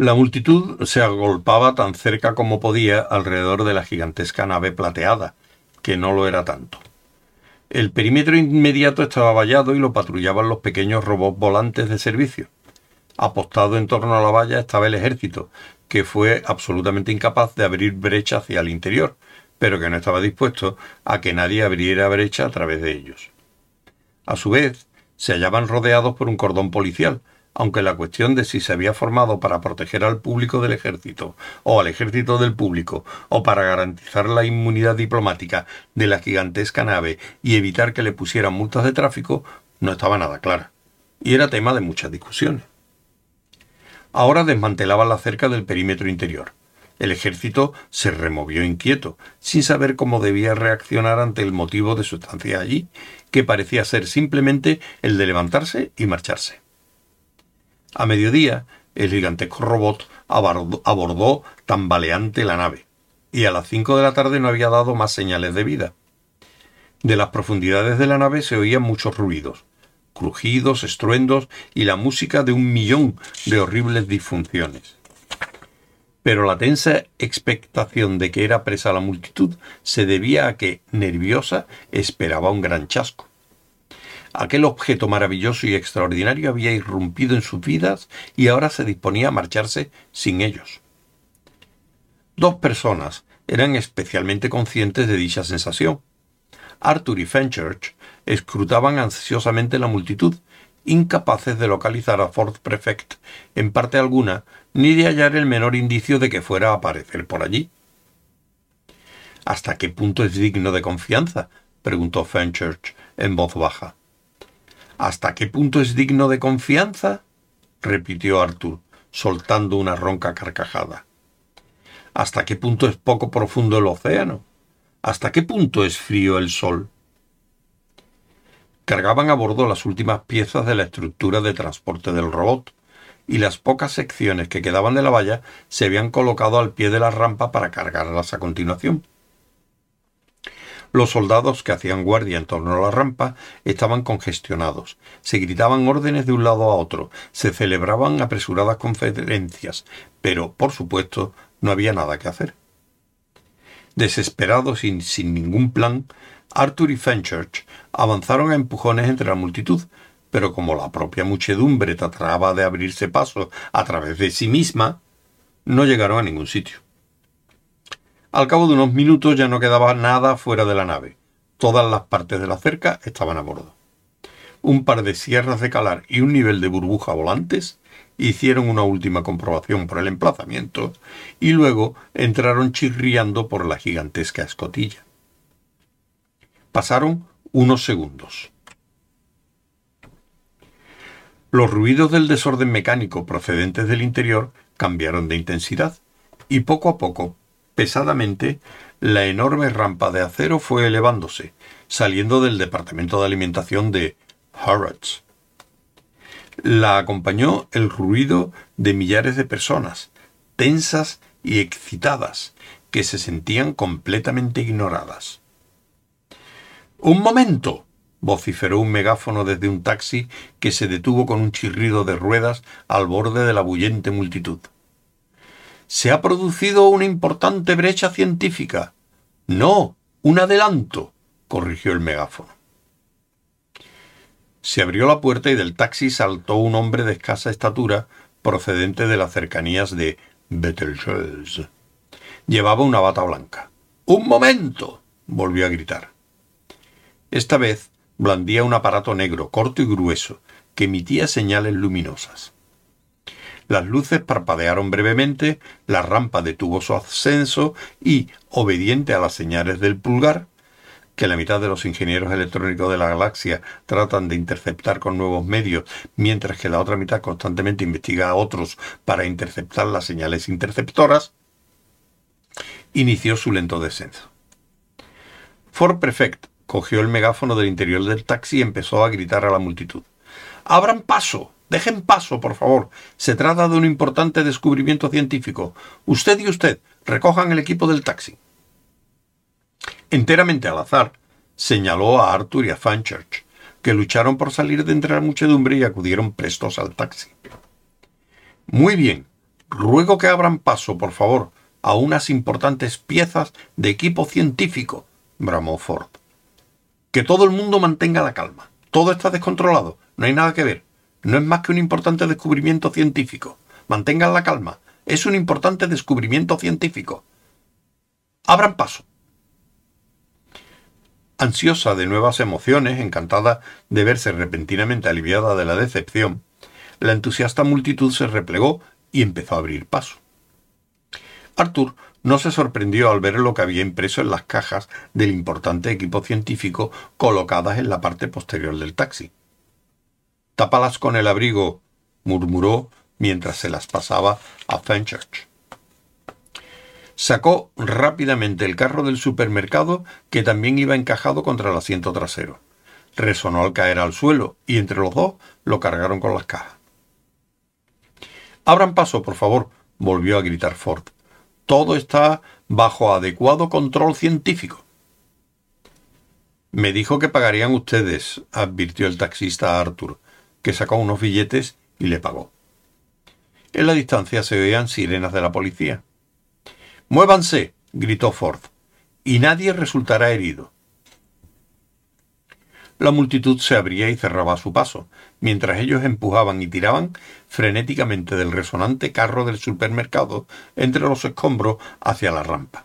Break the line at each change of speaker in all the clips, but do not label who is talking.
La multitud se agolpaba tan cerca como podía alrededor de la gigantesca nave plateada, que no lo era tanto. El perímetro inmediato estaba vallado y lo patrullaban los pequeños robots volantes de servicio. Apostado en torno a la valla estaba el ejército, que fue absolutamente incapaz de abrir brecha hacia el interior, pero que no estaba dispuesto a que nadie abriera brecha a través de ellos. A su vez, se hallaban rodeados por un cordón policial, aunque la cuestión de si se había formado para proteger al público del ejército, o al ejército del público, o para garantizar la inmunidad diplomática de la gigantesca nave y evitar que le pusieran multas de tráfico, no estaba nada clara, y era tema de muchas discusiones. Ahora desmantelaban la cerca del perímetro interior. El ejército se removió inquieto, sin saber cómo debía reaccionar ante el motivo de su estancia allí, que parecía ser simplemente el de levantarse y marcharse. A mediodía, el gigantesco robot abordó tambaleante la nave, y a las cinco de la tarde no había dado más señales de vida. De las profundidades de la nave se oían muchos ruidos, crujidos, estruendos y la música de un millón de horribles disfunciones. Pero la tensa expectación de que era presa la multitud se debía a que, nerviosa, esperaba un gran chasco. Aquel objeto maravilloso y extraordinario había irrumpido en sus vidas y ahora se disponía a marcharse sin ellos. Dos personas eran especialmente conscientes de dicha sensación. Arthur y Fenchurch escrutaban ansiosamente la multitud, incapaces de localizar a Ford Prefect en parte alguna, ni de hallar el menor indicio de que fuera a aparecer por allí. ¿Hasta qué punto es digno de confianza? preguntó Fenchurch en voz baja. ¿Hasta qué punto es digno de confianza? repitió Arthur, soltando una ronca carcajada. ¿Hasta qué punto es poco profundo el océano? ¿Hasta qué punto es frío el sol? Cargaban a bordo las últimas piezas de la estructura de transporte del robot, y las pocas secciones que quedaban de la valla se habían colocado al pie de la rampa para cargarlas a continuación. Los soldados que hacían guardia en torno a la rampa estaban congestionados. Se gritaban órdenes de un lado a otro, se celebraban apresuradas conferencias, pero, por supuesto, no había nada que hacer. Desesperados y sin ningún plan, Arthur y Fenchurch avanzaron a empujones entre la multitud, pero como la propia muchedumbre trataba de abrirse paso a través de sí misma, no llegaron a ningún sitio. Al cabo de unos minutos ya no quedaba nada fuera de la nave. Todas las partes de la cerca estaban a bordo. Un par de sierras de calar y un nivel de burbuja volantes hicieron una última comprobación por el emplazamiento y luego entraron chirriando por la gigantesca escotilla. Pasaron unos segundos. Los ruidos del desorden mecánico procedentes del interior cambiaron de intensidad y poco a poco Pesadamente, la enorme rampa de acero fue elevándose, saliendo del departamento de alimentación de Harrods. La acompañó el ruido de millares de personas, tensas y excitadas, que se sentían completamente ignoradas. Un momento. vociferó un megáfono desde un taxi que se detuvo con un chirrido de ruedas al borde de la bullente multitud. Se ha producido una importante brecha científica. No, un adelanto, corrigió el megáfono. Se abrió la puerta y del taxi saltó un hombre de escasa estatura procedente de las cercanías de Betelgeuse. Llevaba una bata blanca. ¡Un momento! volvió a gritar. Esta vez blandía un aparato negro, corto y grueso, que emitía señales luminosas. Las luces parpadearon brevemente, la rampa detuvo su ascenso y, obediente a las señales del pulgar, que la mitad de los ingenieros electrónicos de la galaxia tratan de interceptar con nuevos medios, mientras que la otra mitad constantemente investiga a otros para interceptar las señales interceptoras, inició su lento descenso. Ford Prefect cogió el megáfono del interior del taxi y empezó a gritar a la multitud. ¡Abran paso! Dejen paso, por favor. Se trata de un importante descubrimiento científico. Usted y usted recojan el equipo del taxi. Enteramente al azar, señaló a Arthur y a Fanchurch, que lucharon por salir de entre la muchedumbre y acudieron prestos al taxi. Muy bien, ruego que abran paso, por favor, a unas importantes piezas de equipo científico, bramó Ford. Que todo el mundo mantenga la calma. Todo está descontrolado. No hay nada que ver. No es más que un importante descubrimiento científico. Mantengan la calma. Es un importante descubrimiento científico. Abran paso. Ansiosa de nuevas emociones, encantada de verse repentinamente aliviada de la decepción, la entusiasta multitud se replegó y empezó a abrir paso. Arthur no se sorprendió al ver lo que había impreso en las cajas del importante equipo científico colocadas en la parte posterior del taxi. Tápalas con el abrigo, murmuró mientras se las pasaba a Fenchurch. Sacó rápidamente el carro del supermercado que también iba encajado contra el asiento trasero. Resonó al caer al suelo y entre los dos lo cargaron con las cajas. Abran paso, por favor, volvió a gritar Ford todo está bajo adecuado control científico. Me dijo que pagarían ustedes, advirtió el taxista a Arthur, que sacó unos billetes y le pagó. En la distancia se oían sirenas de la policía. Muévanse, gritó Ford, y nadie resultará herido. La multitud se abría y cerraba a su paso, mientras ellos empujaban y tiraban frenéticamente del resonante carro del supermercado entre los escombros hacia la rampa.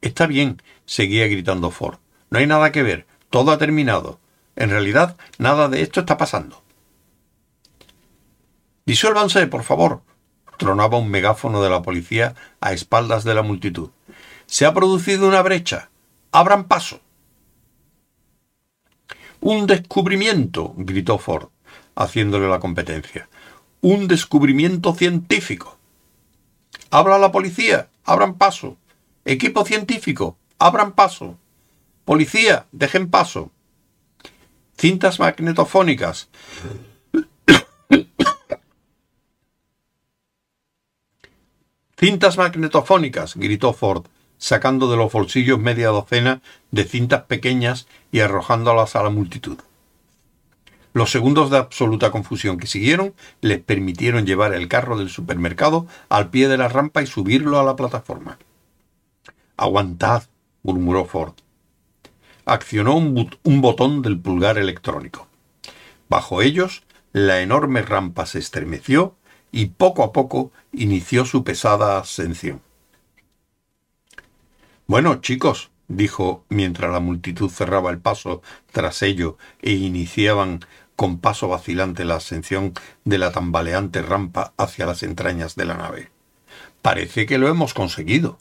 Está bien, seguía gritando Ford. No hay nada que ver. Todo ha terminado. En realidad, nada de esto está pasando. Disuélvanse, por favor, tronaba un megáfono de la policía a espaldas de la multitud. Se ha producido una brecha. Abran paso. Un descubrimiento, gritó Ford, haciéndole la competencia. Un descubrimiento científico. Habla la policía, abran paso. Equipo científico, abran paso. Policía, dejen paso. Cintas magnetofónicas. Cintas magnetofónicas, gritó Ford, sacando de los bolsillos media docena de cintas pequeñas y arrojándolas a la multitud. Los segundos de absoluta confusión que siguieron les permitieron llevar el carro del supermercado al pie de la rampa y subirlo a la plataforma. Aguantad, murmuró Ford. Accionó un, botón del pulgar electrónico. Bajo ellos, la enorme rampa se estremeció y poco a poco inició su pesada ascensión. Bueno, chicos, dijo mientras la multitud cerraba el paso tras ello e iniciaban con paso vacilante la ascensión de la tambaleante rampa hacia las entrañas de la nave. Parece que lo hemos conseguido.